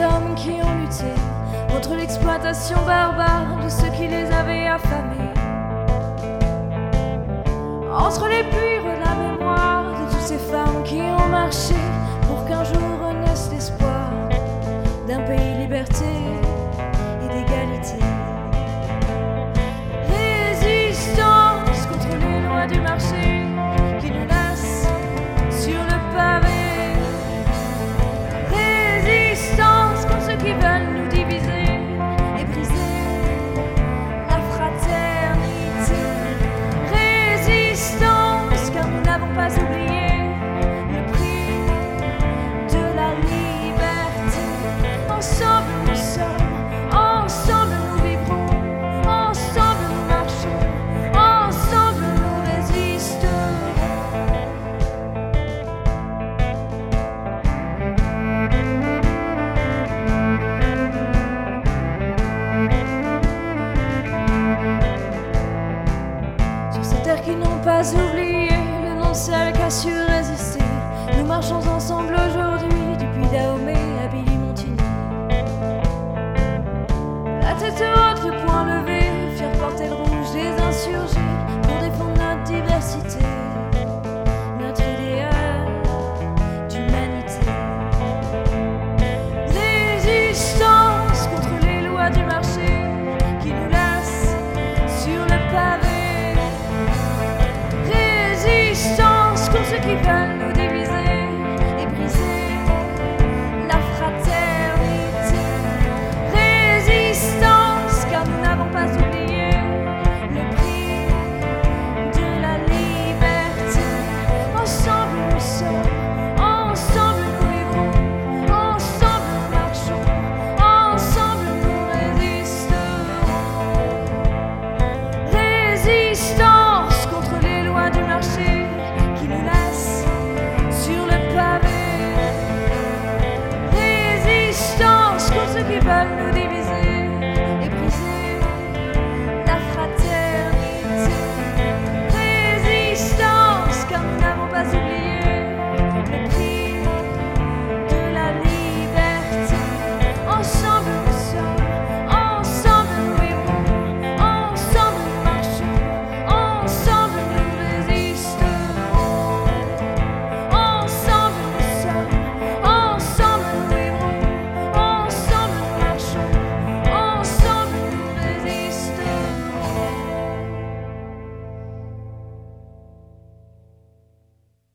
hommes qui ont lutté contre l'exploitation barbare de ceux qui les avaient affamés. Entre les pures la mémoire de toutes ces femmes qui ont marché pour qu'un jour naisse l'espoir. N'ont pas oublié le nom de celle qui su résister. Nous marchons ensemble aujourd'hui, depuis Dahomey à Billy Montigny. La tête haute, le poing levé, fier porter le rouge des insurgés.